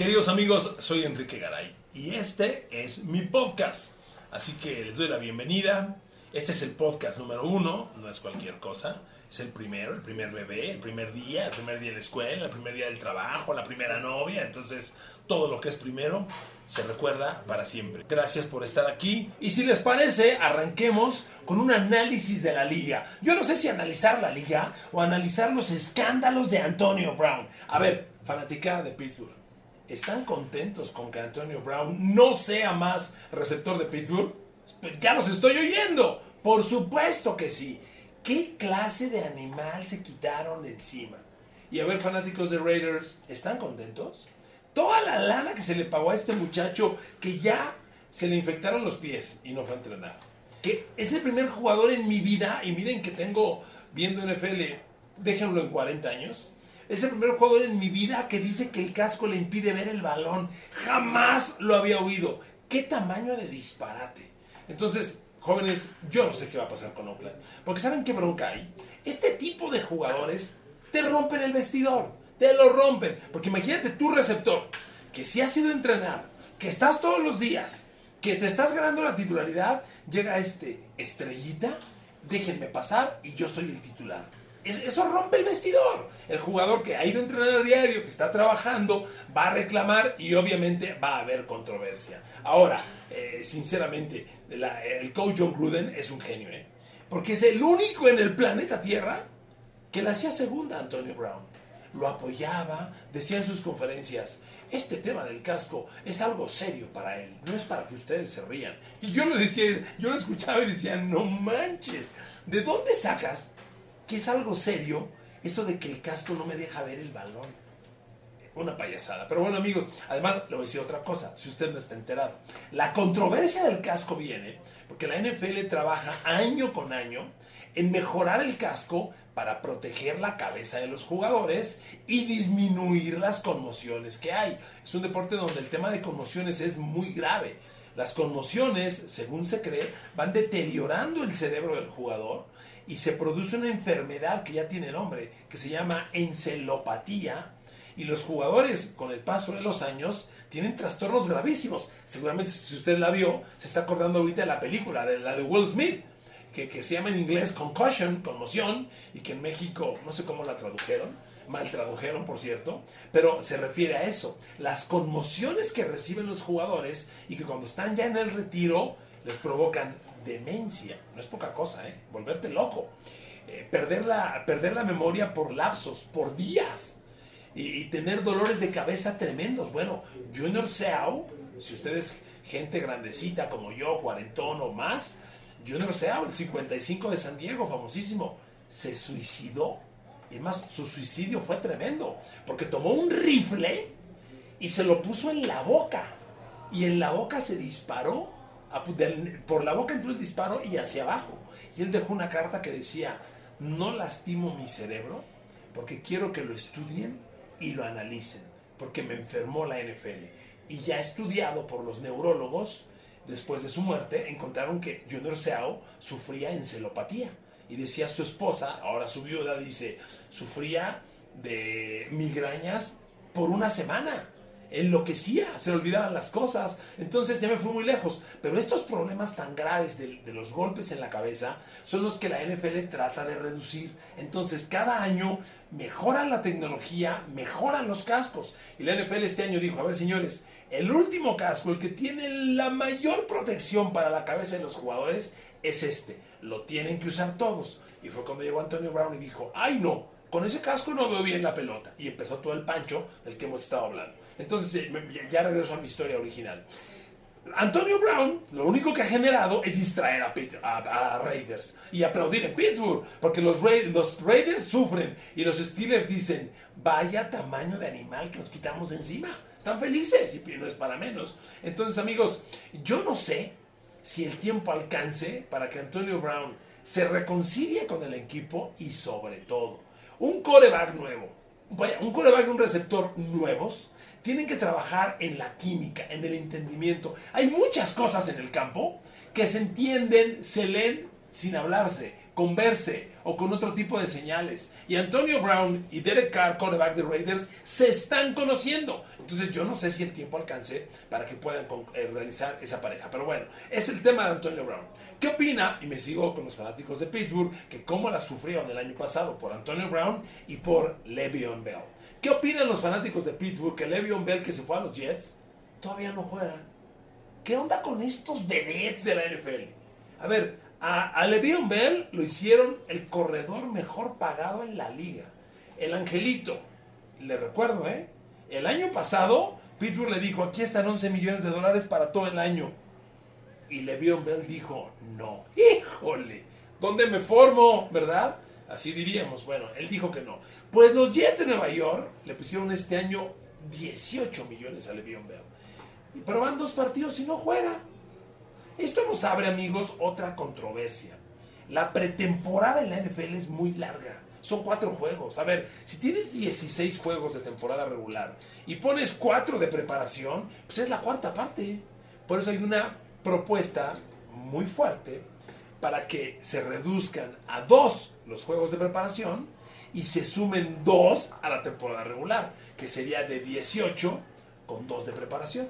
Queridos amigos, soy Enrique Garay y este es mi podcast. Así que les doy la bienvenida. Este es el podcast número uno, no es cualquier cosa. Es el primero, el primer bebé, el primer día, el primer día de la escuela, el primer día del trabajo, la primera novia. Entonces, todo lo que es primero se recuerda para siempre. Gracias por estar aquí. Y si les parece, arranquemos con un análisis de la liga. Yo no sé si analizar la liga o analizar los escándalos de Antonio Brown. A ver, fanática de Pittsburgh. ¿Están contentos con que Antonio Brown no sea más receptor de Pittsburgh? Ya los estoy oyendo. Por supuesto que sí. ¿Qué clase de animal se quitaron encima? Y a ver, fanáticos de Raiders, ¿están contentos? Toda la lana que se le pagó a este muchacho que ya se le infectaron los pies y no fue a entrenar. Que es el primer jugador en mi vida, y miren que tengo viendo NFL, déjenlo en 40 años, es el primer jugador en mi vida que dice que el casco le impide ver el balón. Jamás lo había oído. ¿Qué tamaño de disparate? Entonces, jóvenes, yo no sé qué va a pasar con Oakland. Porque ¿saben qué bronca hay? Este tipo de jugadores te rompen el vestidor. Te lo rompen. Porque imagínate tu receptor, que si has ido a entrenar, que estás todos los días, que te estás ganando la titularidad, llega este estrellita, déjenme pasar y yo soy el titular eso rompe el vestidor. El jugador que ha ido a entrenar a diario, que está trabajando, va a reclamar y obviamente va a haber controversia. Ahora, eh, sinceramente, el coach John Gruden es un genio, ¿eh? porque es el único en el planeta Tierra que le hacía segunda a Antonio Brown. Lo apoyaba, decía en sus conferencias, este tema del casco es algo serio para él, no es para que ustedes se rían. Y yo lo decía, yo lo escuchaba y decía, no manches, ¿de dónde sacas que es algo serio eso de que el casco no me deja ver el balón. Una payasada. Pero bueno, amigos, además le voy a decir otra cosa, si usted no está enterado. La controversia del casco viene porque la NFL trabaja año con año en mejorar el casco para proteger la cabeza de los jugadores y disminuir las conmociones que hay. Es un deporte donde el tema de conmociones es muy grave. Las conmociones, según se cree, van deteriorando el cerebro del jugador y se produce una enfermedad que ya tiene nombre, que se llama encelopatía, y los jugadores con el paso de los años tienen trastornos gravísimos. Seguramente si usted la vio, se está acordando ahorita de la película, de la de Will Smith, que, que se llama en inglés concussion, conmoción, y que en México no sé cómo la tradujeron, mal tradujeron por cierto, pero se refiere a eso, las conmociones que reciben los jugadores y que cuando están ya en el retiro les provocan demencia, no es poca cosa, ¿eh? volverte loco, eh, perder, la, perder la memoria por lapsos, por días, y, tener dolores de cabeza tremendos. Bueno, Junior Seau, si usted es gente grandecita como yo, cuarentón o más, Junior Seau, el 55 de San Diego, famosísimo, se suicidó. Y más, su suicidio fue tremendo, porque tomó un rifle y se lo puso en la boca. Y en la boca se disparó por la boca entró el disparo y hacia abajo. Y él dejó una carta que decía, no lastimo mi cerebro porque quiero que lo estudien y lo analicen, porque me enfermó la NFL. Y ya estudiado por los neurólogos, después de su muerte, encontraron que Junior Seau sufría encelopatía. Y decía su esposa, ahora su viuda, dice, sufría de migrañas por una semana enloquecía, se le olvidaban las cosas, entonces ya me fui muy lejos. Pero estos problemas tan graves de, los golpes en la cabeza son los que la NFL trata de reducir. Entonces cada año mejoran la tecnología, mejoran los cascos. Y la NFL este año dijo, a ver señores, el último casco, el que tiene la mayor protección para la cabeza de los jugadores, es este. Lo tienen que usar todos. Y fue cuando llegó Antonio Brown y dijo, ay no, con ese casco no veo bien la pelota. Y empezó todo el pancho del que hemos estado hablando. Entonces, eh, ya regreso a mi historia original. Antonio Brown lo único que ha generado es distraer a, Raiders y aplaudir en Pittsburgh, porque los, los Raiders sufren y los Steelers dicen, vaya tamaño de animal que nos quitamos de encima. Están felices y no es para menos. Entonces amigos, yo no sé si el tiempo alcance para que Antonio Brown se reconcilie con el equipo y sobre todo un coreback nuevo, vaya, un coreback y un receptor nuevos tienen que trabajar en la química, en el entendimiento. Hay muchas cosas en el campo que se entienden, se leen sin hablarse, con verse o con otro tipo de señales. Y Antonio Brown y Derek Carr, quarterback de Raiders, se están conociendo. Entonces yo no sé si el tiempo alcance para que puedan eh, realizar esa pareja. Pero bueno, es el tema de Antonio Brown. ¿Qué opina? Y me sigo con los fanáticos de Pittsburgh, que cómo la sufrieron el año pasado por Antonio Brown y por Le'Veon Bell. ¿Qué opinan los fanáticos de Pittsburgh que Le'Veon Bell que se fue a los Jets todavía no juega? ¿Qué onda con estos vedettes de la NFL? A ver, a, a Bell lo hicieron el corredor mejor pagado en la liga. El angelito, le recuerdo, ¿eh? El año pasado, Pittsburgh le dijo, aquí están 11 millones de dólares para todo el año. Y Le'Veon Bell dijo, no, híjole, ¿dónde me formo? ¿Verdad? Así diríamos. Bueno, él dijo que no. Pues los Jets de Nueva York le pusieron este año 18 millones a Le'Veon Bell. Y pero dos partidos y no juega. Esto nos abre, amigos, otra controversia. La pretemporada en la NFL es muy larga. Son cuatro juegos. A ver, si tienes 16 juegos de temporada regular y pones cuatro de preparación, pues es la cuarta parte. Por eso hay una propuesta muy fuerte para que se reduzcan a dos los juegos de preparación y se sumen dos a la temporada regular, que sería de 18 con dos de preparación.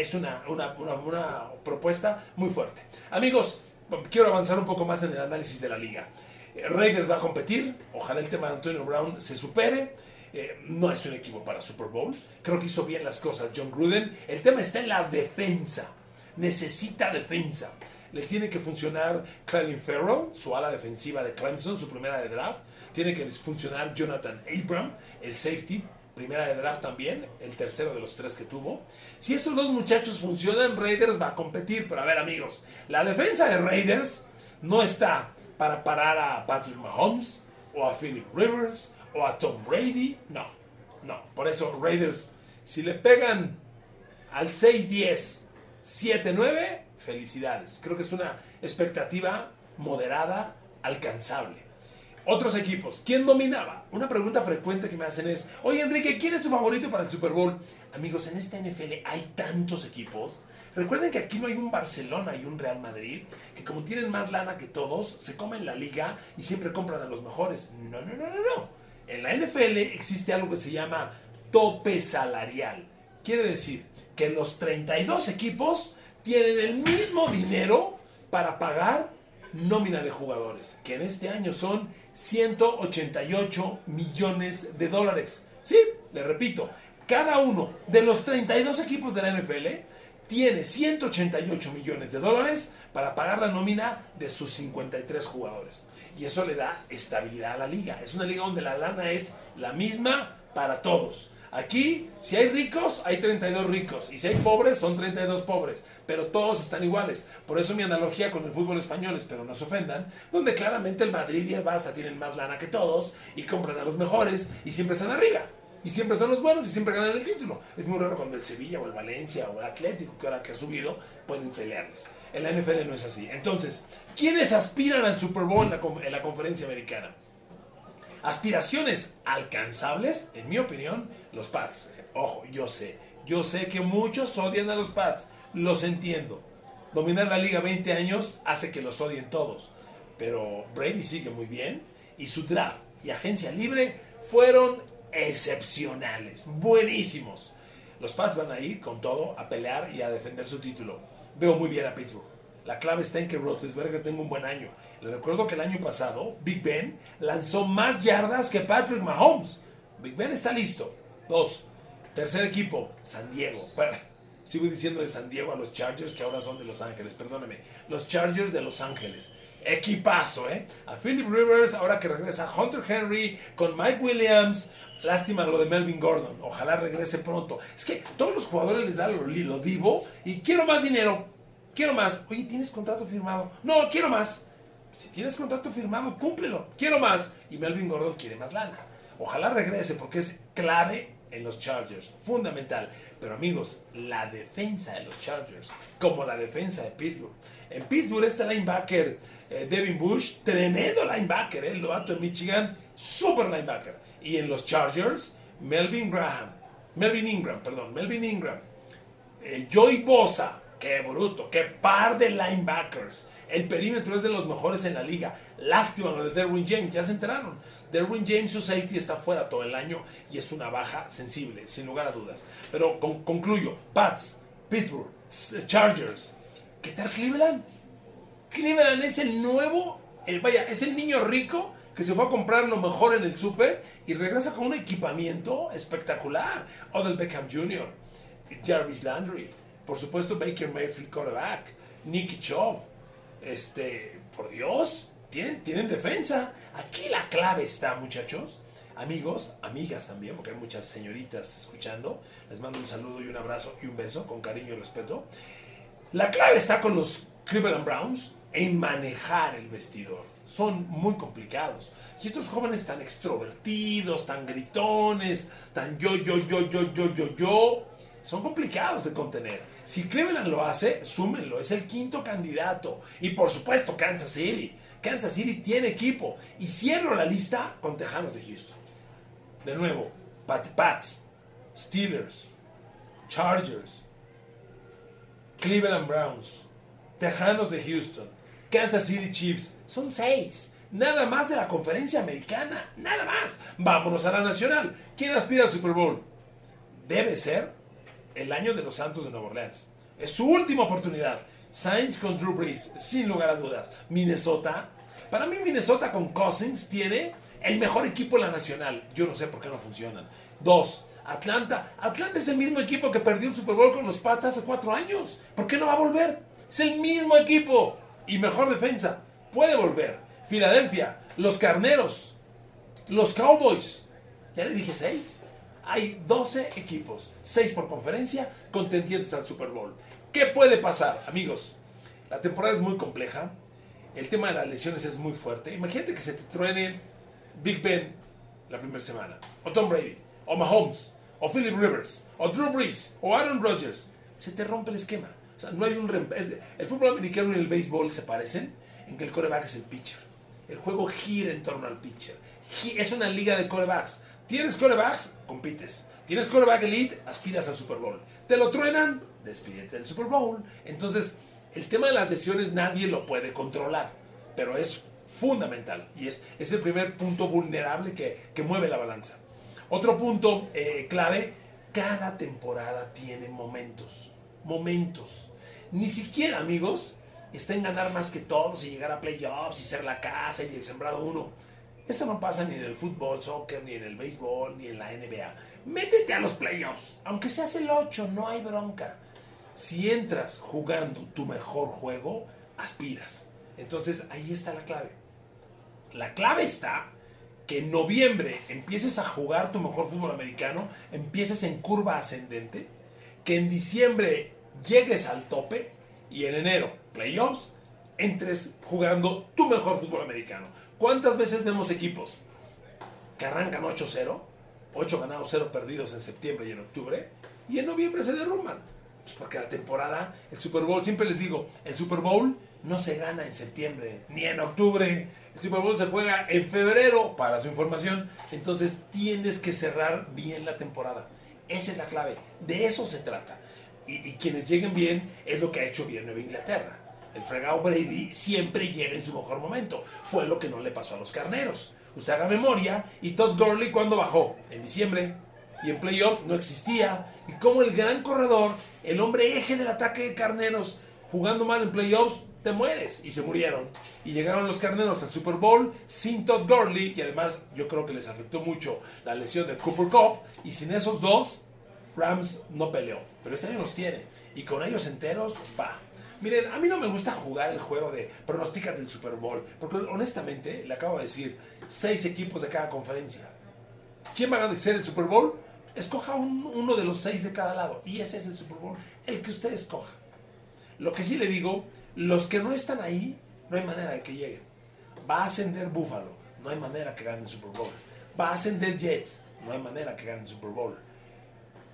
Es una, una, propuesta muy fuerte. Amigos, quiero avanzar un poco más en el análisis de la liga. Eh, Raiders va a competir, ojalá el tema de Antonio Brown se supere. Eh, no es un equipo para Super Bowl. Creo que hizo bien las cosas John Gruden. El tema está en la defensa. Necesita defensa le tiene que funcionar Clelin Farrell, su ala defensiva de Clemson, su primera de draft. Tiene que funcionar Jonathan Abram, el safety, primera de draft también, el tercero de los tres que tuvo. Si esos dos muchachos funcionan, Raiders va a competir. Pero a ver, amigos, la defensa de Raiders no está para parar a Patrick Mahomes o a Philip Rivers o a Tom Brady. No, no. Por eso, Raiders, si le pegan al 6-10, 7-9, felicidades. Creo que es una expectativa moderada, alcanzable. Otros equipos, ¿quién dominaba? Una pregunta frecuente que me hacen es, oye Enrique, ¿quién es tu favorito para el Super Bowl? Amigos, en esta NFL hay tantos equipos. Recuerden que aquí no hay un Barcelona y un Real Madrid, que como tienen más lana que todos, se comen la liga y siempre compran a los mejores. No, no, no, no, no. En la NFL existe algo que se llama tope salarial. Quiere decir que los 32 equipos tienen el mismo dinero para pagar nómina de jugadores, que en este año son 188 millones de dólares. Sí, le repito, cada uno de los 32 equipos de la NFL tiene 188 millones de dólares para pagar la nómina de sus 53 jugadores. Y eso le da estabilidad a la liga. Es una liga donde la lana es la misma para todos. Aquí, si hay ricos, hay 32 ricos. Y si hay pobres, son 32 pobres. Pero todos están iguales. Por eso mi analogía con el fútbol español, espero no se ofendan, donde claramente el Madrid y el Barça tienen más lana que todos y compran a los mejores y siempre están arriba. Y siempre son los buenos y siempre ganan el título. Es muy raro cuando el Sevilla o el Valencia o el Atlético, que ahora que ha subido, pueden pelearles. En la NFL no es así. Entonces, ¿quiénes aspiran al Super Bowl en la, en la conferencia americana? Aspiraciones alcanzables, en mi opinión, los Pats. Ojo, yo sé, yo sé que muchos odian a los Pats, los entiendo. Dominar la liga 20 años hace que los odien todos. Pero Brady sigue muy bien y su draft y agencia libre fueron excepcionales, buenísimos. Los Pats van a ir con todo a pelear y a defender su título. Veo muy bien a Pittsburgh. La clave está en que Roethlisberger tenga un buen año. Le recuerdo que el año pasado Big Ben lanzó más yardas que Patrick Mahomes. Big Ben está listo. Dos. Tercer equipo, San Diego. Sigo diciendo de San Diego a los Chargers que ahora son de Los Ángeles. Perdóneme. Los Chargers de Los Ángeles. Equipazo, ¿eh? A Philip Rivers, ahora que regresa Hunter Henry, con Mike Williams. Lástima lo de Melvin Gordon. Ojalá regrese pronto. Es que todos los jugadores les dan lo, lo vivo y quiero más dinero. Quiero más. Oye, ¿tienes contrato firmado? No, quiero más. Si tienes contrato firmado, cúmplelo. Quiero más. Y Melvin Gordon quiere más lana. Ojalá regrese porque es clave en los Chargers. Fundamental. Pero amigos, la defensa de los Chargers, como la defensa de Pittsburgh. En Pittsburgh este linebacker eh, Devin Bush, tremendo linebacker, eh, novato de Michigan, super linebacker. Y en los Chargers, Melvin Graham, Melvin Ingram, perdón, Melvin Ingram, eh, Joey Bosa, qué bruto, qué par de linebackers. El perímetro es de los mejores en la liga. Lástima lo de Derwin James, ya se enteraron. Derwin James, su safety, está fuera todo el año y es una baja sensible, sin lugar a dudas. Pero concluyo: Pats, Pittsburgh, Chargers. ¿Qué tal Cleveland? Cleveland es el nuevo, el, vaya, es el niño rico que se fue a comprar lo mejor en el super y regresa con un equipamiento espectacular. Odell Beckham Jr., Jarvis Landry, por supuesto Baker Mayfield quarterback, Nicky Chubb, este, por Dios, tienen, tienen defensa. Aquí la clave está, muchachos. Amigos, amigas también, porque hay muchas señoritas escuchando. Les mando un saludo y un abrazo y un beso con cariño y respeto. La clave está con los Cleveland Browns en manejar el vestidor. Son muy complicados. Y estos jóvenes tan extrovertidos, tan gritones, tan yo, yo, yo, yo, yo, yo, yo, son complicados de contener. Si Cleveland lo hace, súmenlo, es el quinto candidato. Y por supuesto, Kansas City. Kansas City tiene equipo. Y cierro la lista con Tejanos de Houston. De nuevo, Pats, Steelers, Chargers, Cleveland Browns, Tejanos de Houston, Kansas City Chiefs. Son seis. Nada más de la conferencia americana. Nada más. Vámonos a la nacional. ¿Quién aspira al Super Bowl? Debe ser el año de los Santos de Nueva Orleans. Es su última oportunidad. Saints con Drew Brees, sin lugar a dudas. Minnesota. Para mí Minnesota con Cousins tiene el mejor equipo en la nacional. Yo no sé por qué no funcionan. Dos, Atlanta. Atlanta es el mismo equipo que perdió el Super Bowl con los Pats hace cuatro años. ¿Por qué no va a volver? Es el mismo equipo. Y mejor defensa. Puede volver. Filadelfia. Los Carneros. Los Cowboys. Ya le dije seis. Hay 12 equipos, 6 por conferencia, contendientes al Super Bowl. ¿Qué puede pasar, amigos? La temporada es muy compleja. El tema de las lesiones es muy fuerte. Imagínate que se te truene Big Ben la primera semana, o Tom Brady, o Mahomes, o Philip Rivers, o Drew Brees, o Aaron Rodgers. Se te rompe el esquema. O sea, no hay un El fútbol americano y el béisbol se parecen en que el coreback es el pitcher. El juego gira en torno al pitcher. Es una liga de corebacks. Tienes corebacks, compites. Tienes coreback elite, aspiras al Super Bowl. Te lo truenan, despídete del Super Bowl. Entonces, el tema de las lesiones nadie lo puede controlar, pero es fundamental y es, es el primer punto vulnerable que, que mueve la balanza. Otro punto eh, clave, cada temporada tiene momentos, momentos. Ni siquiera, amigos, está en ganar más que todos y llegar a playoffs y ser la casa y el sembrado uno. Eso no pasa ni en el fútbol, soccer, ni en el béisbol, ni en la NBA. Métete a los playoffs, aunque seas el 8, no hay bronca. Si entras jugando tu mejor juego, aspiras. Entonces ahí está la clave. La clave está que en noviembre empieces a jugar tu mejor fútbol americano, empieces en curva ascendente, que en diciembre llegues al tope y en enero, playoffs, entres jugando tu mejor fútbol americano. ¿Cuántas veces vemos equipos que arrancan 8-0, 8 ganados, 0 perdidos en septiembre y en octubre, y en noviembre se derrumban? Pues porque la temporada, el Super Bowl, siempre les digo, el Super Bowl no se gana en septiembre ni en octubre. El Super Bowl se juega en febrero, para su información. Entonces tienes que cerrar bien la temporada. Esa es la clave. De eso se trata. Y, quienes lleguen bien es lo que ha hecho bien Nueva Inglaterra. El fregado Brady siempre llega en su mejor momento. Fue lo que no le pasó a los carneros. Usted haga memoria. ¿Y Todd Gurley cuándo bajó? En diciembre. Y en playoffs no existía. Y como el gran corredor, el hombre eje del ataque de carneros, jugando mal en playoffs, te mueres. Y se murieron. Y llegaron los carneros al Super Bowl sin Todd Gurley. Y además yo creo que les afectó mucho la lesión de Cooper Cup. Y sin esos dos, Rams no peleó. Pero este año los tiene. Y con ellos enteros, va. Miren, a mí no me gusta jugar el juego de pronostica del Super Bowl, porque honestamente, le acabo de decir, seis equipos de cada conferencia. ¿Quién va a ser el Super Bowl? Escoja uno de los seis de cada lado. Y ese es el Super Bowl, el que usted escoja. Lo que sí le digo, los que no están ahí, no hay manera de que lleguen. Va a ascender Buffalo, no hay manera que gane el Super Bowl. Va a ascender Jets, no hay manera que gane el Super Bowl.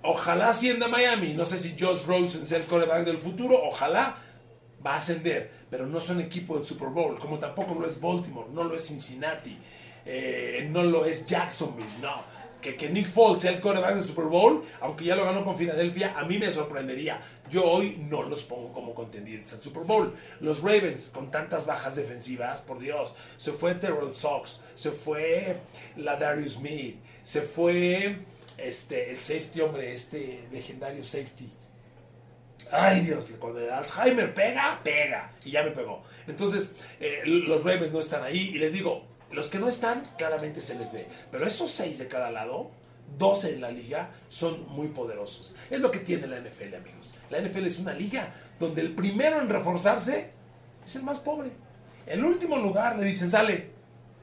Ojalá ascienda Miami. No sé si Josh Rosen sea el coreback del futuro. Ojalá va a ascender. Pero no son equipo del Super Bowl. Como tampoco lo es Baltimore. No lo es Cincinnati. Eh, no lo es Jacksonville. No. Que, Nick Foles sea el coreback del Super Bowl, aunque ya lo ganó con Filadelfia, a mí me sorprendería. Yo hoy no los pongo como contendientes al Super Bowl. Los Ravens, con tantas bajas defensivas, por Dios, se fue Terrell Sox, se fue la Darius Smith, se fue este, el safety, hombre, este legendario safety. Ay Dios, cuando el Alzheimer pega, pega. Y ya me pegó. Entonces, eh, los Ravens no están ahí. Y les digo, los que no están, claramente se les ve. Pero esos seis de cada lado, 12 en la liga, son muy poderosos. Es lo que tiene la NFL, amigos. La NFL es una liga donde el primero en reforzarse es el más pobre. El último lugar le dicen, sale,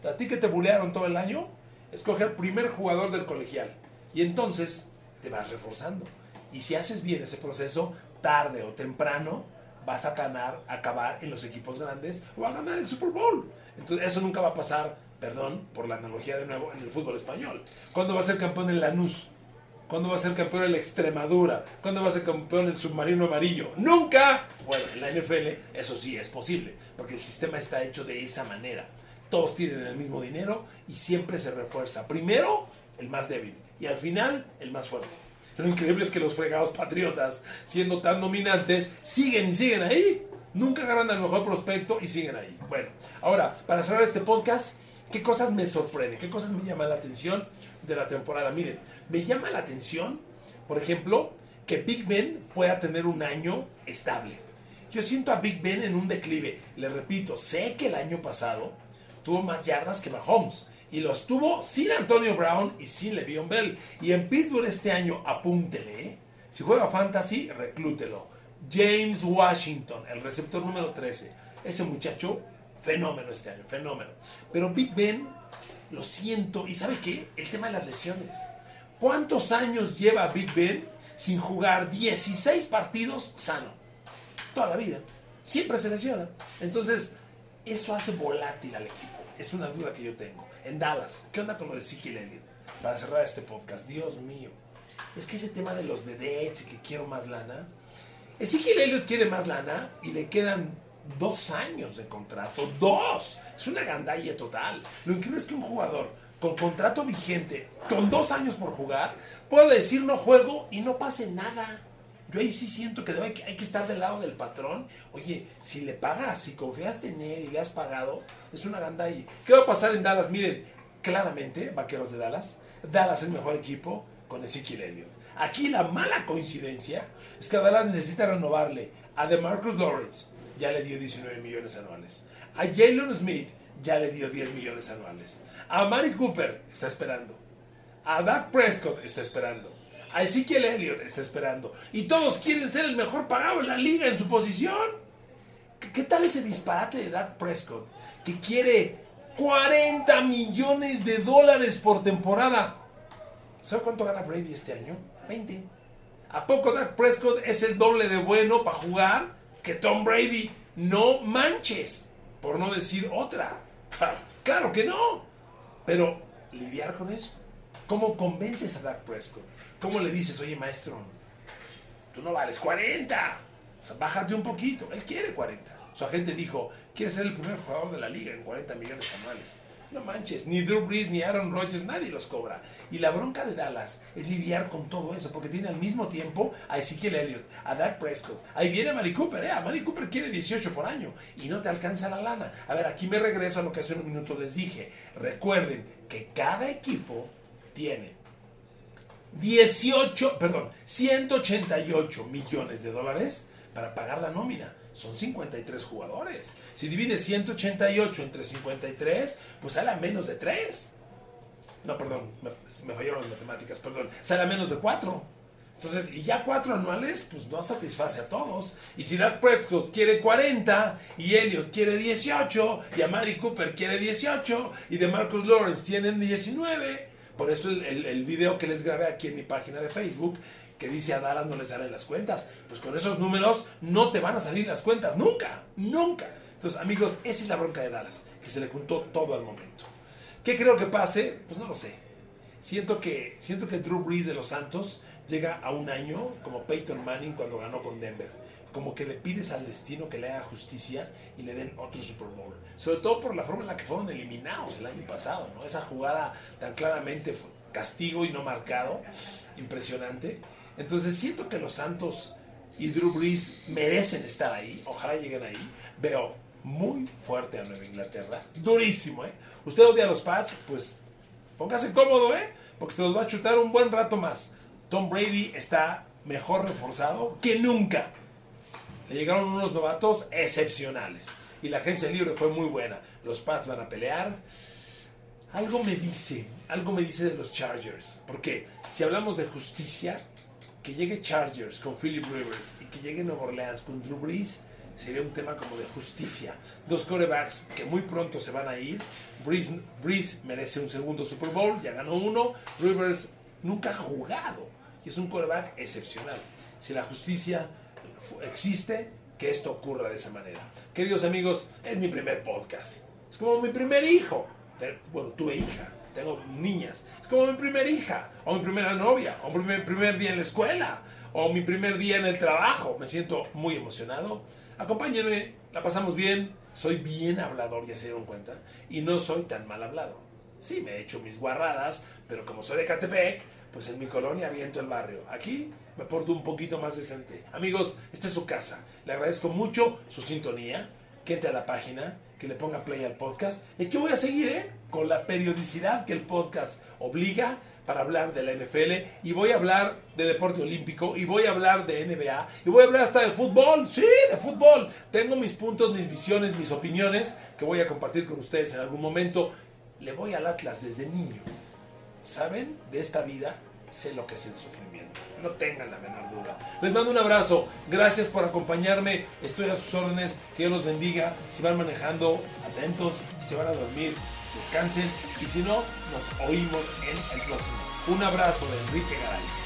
a ti que te bulearon todo el año, escoge el primer jugador del colegial. Y entonces te vas reforzando. Y si haces bien ese proceso, tarde o temprano vas a ganar, acabar en los equipos grandes o a ganar el Super Bowl. Entonces eso nunca va a pasar, perdón por la analogía de nuevo, en el fútbol español. ¿Cuándo va a ser campeón el Lanús? ¿Cuándo va a ser campeón el Extremadura? ¿Cuándo va a ser campeón el submarino amarillo? ¡Nunca! Bueno, en la NFL eso sí es posible, porque el sistema está hecho de esa manera. Todos tienen el mismo dinero y siempre se refuerza. Primero, el más débil y al final el más fuerte. Lo increíble es que los fregados patriotas, siendo tan dominantes, siguen y siguen ahí. Nunca ganan al mejor prospecto y siguen ahí. Bueno, ahora, para cerrar este podcast, ¿qué cosas me sorprenden? ¿Qué cosas me llaman la atención de la temporada? Miren, me llama la atención, por ejemplo, que Big Ben pueda tener un año estable. Yo siento a Big Ben en un declive. Le repito, sé que el año pasado tuvo más yardas que Mahomes y los tuvo sin Antonio Brown y sin Le'Veon Bell. Y en Pittsburgh este año, apúntele, ¿eh? si juega fantasy, reclútelo. James Washington, el receptor número 13. Ese muchacho, fenómeno este año, fenómeno. Pero Big Ben, lo siento, y ¿sabe qué? El tema de las lesiones. ¿Cuántos años lleva Big Ben sin jugar 16 partidos sano? Toda la vida. Siempre se lesiona. Entonces, eso hace volátil al equipo. Es una duda que yo tengo en Dallas. ¿Qué onda con lo de Ezekiel Elliott? Para cerrar este podcast, Dios mío. Es que ese tema de los vedettes y que quiero más lana. Ezekiel Elliott quiere más lana y le quedan dos años de contrato. ¡Dos! Es una gandalla total. Lo increíble es que un jugador con contrato vigente, con dos años por jugar, puede decir no juego y no pase nada. Yo ahí sí siento que hay que estar del lado del patrón. Oye, si le pagas, si confiaste en él y le has pagado, es una gandalla. ¿Qué va a pasar en Dallas? Miren, claramente, vaqueros de Dallas, Dallas es mejor equipo con Ezekiel Elliott. Aquí la mala coincidencia es que Dallas necesita renovarle a DeMarcus Lawrence, ya le dio 19 millones anuales. A Jalen Smith, ya le dio 10 millones anuales. A Mari Cooper, está esperando. A Dak Prescott, está esperando. A Ezekiel Elliott, está esperando. Y todos quieren ser el mejor pagado en la liga en su posición. ¿Qué, tal ese disparate de Dak Prescott? Que quiere 40 millones de dólares por temporada. ¿Sabe cuánto gana Brady este año? 20. ¿A poco Dak Prescott es el doble de bueno para jugar que Tom Brady? No manches, por no decir otra. Claro que no. Pero lidiar con eso. ¿Cómo convences a Dak Prescott? ¿Cómo le dices, oye maestro, tú no vales 40? O sea, bájate un poquito. Él quiere 40. Su agente dijo, quiere ser el primer jugador de la liga en 40 millones anuales. No manches, ni Drew Brees ni Aaron Rodgers, nadie los cobra. Y la bronca de Dallas es lidiar con todo eso, porque tiene al mismo tiempo a Ezekiel Elliott, a Dak Prescott. Ahí viene Mari Cooper, ¿eh? Mari Cooper quiere 18 por año y no te alcanza la lana. A ver, aquí me regreso a lo que hace un minuto les dije. Recuerden que cada equipo tiene 18, perdón, 188 millones de dólares para pagar la nómina. Son 53 jugadores. Si divide 188 entre 53, pues sale a menos de 3. No, perdón, me, fallaron las matemáticas, perdón. Sale a menos de 4. Entonces, y ya cuatro anuales, pues no satisface a todos. Y si Dak Prescott quiere 40, y Elliot quiere 18, y Amari Cooper quiere 18, y de Marcus Lawrence tienen 19. Por eso el, el, video que les grabé aquí en mi página de Facebook, que dice a Dallas no les salen las cuentas. Pues con esos números no te van a salir las cuentas, nunca, nunca. Entonces, amigos, esa es la bronca de Dallas, que se le juntó todo al momento. ¿Qué creo que pase? Pues no lo sé. Siento que, siento que Drew Brees de los Santos llega a un año como Peyton Manning cuando ganó con Denver. Como que le pides al destino que le haga justicia y le den otro Super Bowl. Sobre todo por la forma en la que fueron eliminados el año pasado, ¿no? Esa jugada tan claramente castigo y no marcado, impresionante. Entonces siento que los Santos y Drew Brees merecen estar ahí, ojalá lleguen ahí. Veo muy fuerte a Nueva Inglaterra, durísimo, ¿eh? Usted odia a los Pats, pues póngase cómodo, ¿eh? Porque se los va a chutar un buen rato más. Tom Brady está mejor reforzado que nunca. Le llegaron unos novatos excepcionales. Y la agencia libre fue muy buena. Los Pats van a pelear. Algo me dice, algo me dice de los Chargers. Porque si hablamos de justicia, que llegue Chargers con Philip Rivers y que llegue Nueva Orleans con Drew Brees, sería un tema como de justicia. Dos corebacks que muy pronto se van a ir. Brees, Brees merece un segundo Super Bowl, ya ganó uno. Rivers nunca ha jugado y es un coreback excepcional. Si la justicia existe, que esto ocurra de esa manera. Queridos amigos, es mi primer podcast. Es como mi primer hijo. Bueno, tuve hija, tengo niñas. Es como mi primera hija, o mi primera novia, o mi primer, día en la escuela, o mi primer día en el trabajo. Me siento muy emocionado. Acompáñenme, la pasamos bien. Soy bien hablador, ya se dieron cuenta, y no soy tan mal hablado. Sí, me he hecho mis guarradas, pero como soy de Catepec, pues en mi colonia viento el barrio. Aquí me porto un poquito más decente. Amigos, esta es su casa. Le agradezco mucho su sintonía. Que entre a la página, que le ponga play al podcast. Y que voy a seguir, ¿eh? Con la periodicidad que el podcast obliga para hablar de la NFL. Y voy a hablar de deporte olímpico. Y voy a hablar de NBA. Y voy a hablar hasta de fútbol. Sí, de fútbol. Tengo mis puntos, mis visiones, mis opiniones que voy a compartir con ustedes en algún momento. Le voy al Atlas desde niño saben de esta vida, sé lo que es el sufrimiento. No tengan la menor duda. Les mando un abrazo. Gracias por acompañarme. Estoy a sus órdenes. Que Dios los bendiga. Si van manejando, atentos. Si van a dormir, descansen. Y si no, nos oímos en el próximo. Un abrazo de Enrique Garay.